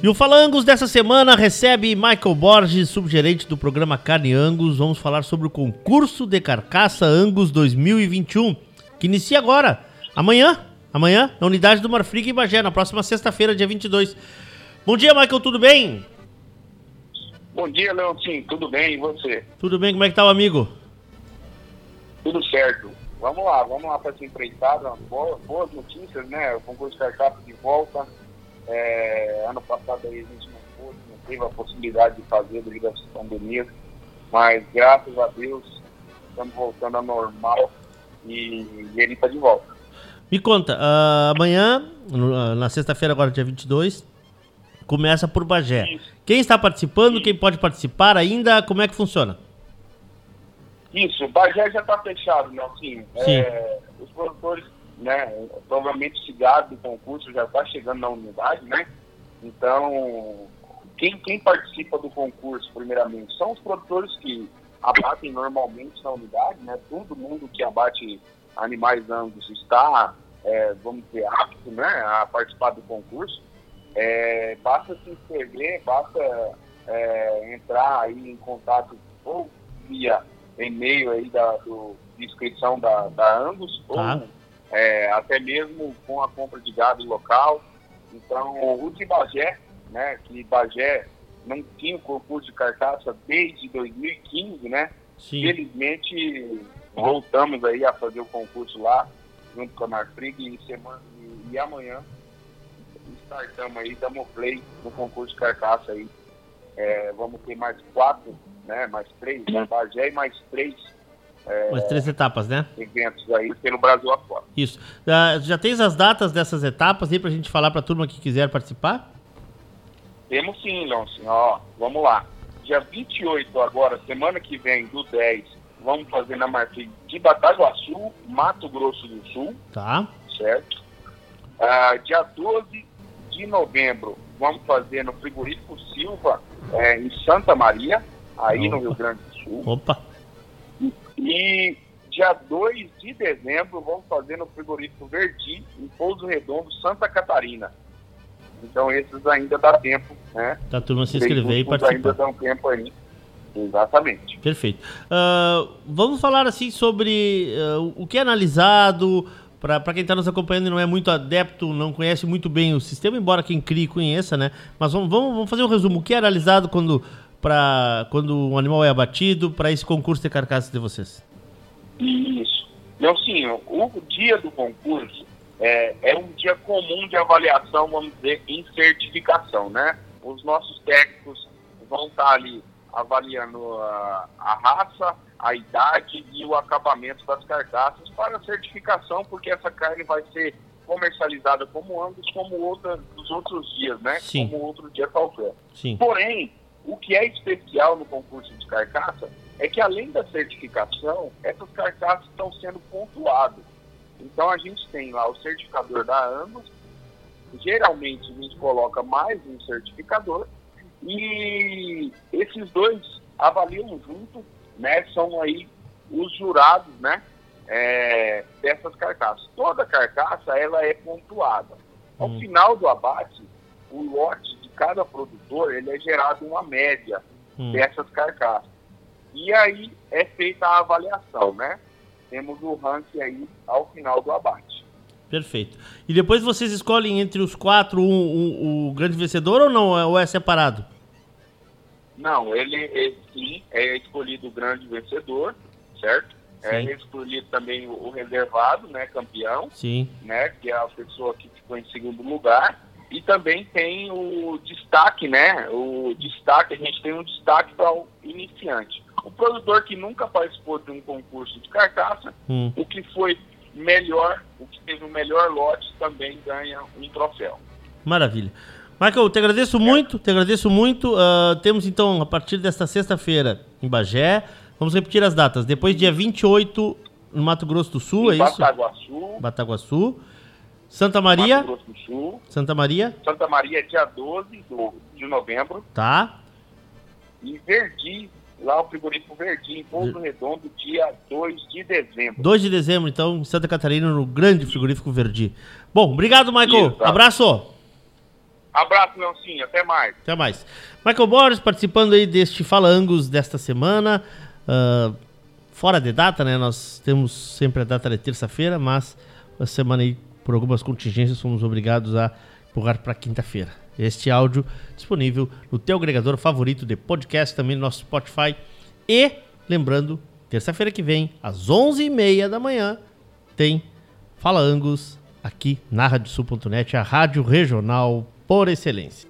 E o Fala Angus dessa semana recebe Michael Borges, subgerente do programa Carne Angus. Vamos falar sobre o concurso de carcaça Angus 2021, que inicia agora, amanhã, amanhã, na unidade do Marfrig em Bagé, na próxima sexta-feira, dia 22. Bom dia, Michael, tudo bem? Bom dia, Leontinho, tudo bem? E você? Tudo bem, como é que tá o amigo? Tudo certo. Vamos lá, vamos lá para essa empreitada. Boas, boas notícias, né? O concurso de carcaça de volta é, ano passado aí a gente não pôde, não teve a possibilidade de fazer devido à pandemia, mas graças a Deus estamos voltando ao normal e, e ele está de volta. Me conta, uh, amanhã, uh, na sexta-feira, agora dia 22, começa por Bagé. Isso. Quem está participando, quem pode participar ainda, como é que funciona? Isso, Bagé já está fechado, Nelson. É, os produtores né? Provavelmente esse gado do concurso já está chegando na unidade, né? Então, quem, quem participa do concurso, primeiramente, são os produtores que abatem normalmente na unidade, né? Todo mundo que abate animais angus está, é, vamos dizer, apto, né? A participar do concurso. É, basta se inscrever, basta é, entrar aí em contato ou via e-mail aí da do, de inscrição da, da Angus, tá. ou é, até mesmo com a compra de gado local. Então, o de Bagé, né, que Bagé não tinha o concurso de carcaça desde 2015, né? Sim. Felizmente, voltamos aí a fazer o concurso lá, junto com a Marfrig, e, semana, e, e amanhã startamos aí, damos play no concurso de carcaça aí. É, vamos ter mais quatro, né? Mais três, né? Bagé e mais três é, As três etapas, né? Eventos aí pelo Brasil afora. Isso. Uh, já tens as datas dessas etapas aí pra gente falar pra turma que quiser participar? Temos sim, Leoncinho. Ó, vamos lá. Dia 28 agora, semana que vem, do 10, vamos fazer na Marfim de Bataguaçu, Mato Grosso do Sul. Tá. Certo. Uh, dia 12 de novembro, vamos fazer no Frigorífico Silva, é, em Santa Maria, aí Opa. no Rio Grande do Sul. Opa. E dia 2 de dezembro vamos fazer no frigorífico Verdi, em Pouso Redondo, Santa Catarina. Então esses ainda dá tempo, né? Tá turma se inscrever e participar. Ainda dá um tempo aí. Exatamente. Perfeito. Uh, vamos falar assim sobre uh, o que é analisado, para quem está nos acompanhando e não é muito adepto, não conhece muito bem o sistema, embora quem crie conheça, né? Mas vamos, vamos, vamos fazer um resumo. O que é analisado quando para quando um animal é abatido para esse concurso de carcaças de vocês? Isso. Nelsinho, o dia do concurso é, é um dia comum de avaliação, vamos dizer, em certificação, né? Os nossos técnicos vão estar ali avaliando a, a raça, a idade e o acabamento das carcaças para certificação, porque essa carne vai ser comercializada como ambos, como outra, dos outros dias, né? Sim. Como outro dia qualquer. Sim. Porém, o que é especial no concurso de carcaça é que, além da certificação, essas carcaças estão sendo pontuadas. Então, a gente tem lá o certificador da ANDOS, geralmente a gente coloca mais um certificador, e esses dois avaliam junto, né, são aí os jurados, né, é, dessas carcaças. Toda carcaça, ela é pontuada. Ao hum. final do abate, o lote cada produtor ele é gerado uma média hum. dessas carcaças. E aí é feita a avaliação, né? Temos o ranking aí ao final do abate. Perfeito. E depois vocês escolhem entre os quatro um, um, o grande vencedor ou não? Ou é separado? Não, ele, ele sim é escolhido o grande vencedor, certo? É sim. É escolhido também o, o reservado, né, campeão, sim. né, que é a pessoa que ficou em segundo lugar. E também tem o destaque, né? O destaque, a gente tem um destaque para o iniciante. O produtor que nunca participou de um concurso de carcaça, hum. o que foi melhor, o que teve o melhor lote também ganha um troféu. Maravilha. Michael, te agradeço é. muito, te agradeço muito. Uh, temos então, a partir desta sexta-feira, em Bagé, vamos repetir as datas. Depois, dia 28, no Mato Grosso do Sul, em é Bataguaçu. isso? Bataguaçu. Santa Maria. Mato Grosso do Sul. Santa Maria. Santa Maria, dia 12 do, de novembro. Tá. E Verdi, lá o frigorífico Verdi, em Pouso Redondo, dia 2 de dezembro. 2 de dezembro, então, em Santa Catarina, no grande frigorífico Verdi. Bom, obrigado, Michael. Isso, tá. Abraço. Abraço, Nelsinho. Até mais. Até mais. Michael Borges participando aí deste Falangos desta semana. Uh, fora de data, né? Nós temos sempre a data de terça-feira, mas a semana aí, por algumas contingências, fomos obrigados a empurrar para quinta-feira. Este áudio disponível no teu agregador favorito de podcast, também no nosso Spotify. E, lembrando, terça-feira que vem, às 11h30 da manhã, tem Fala Angus aqui na radiosul.net, a rádio regional por excelência.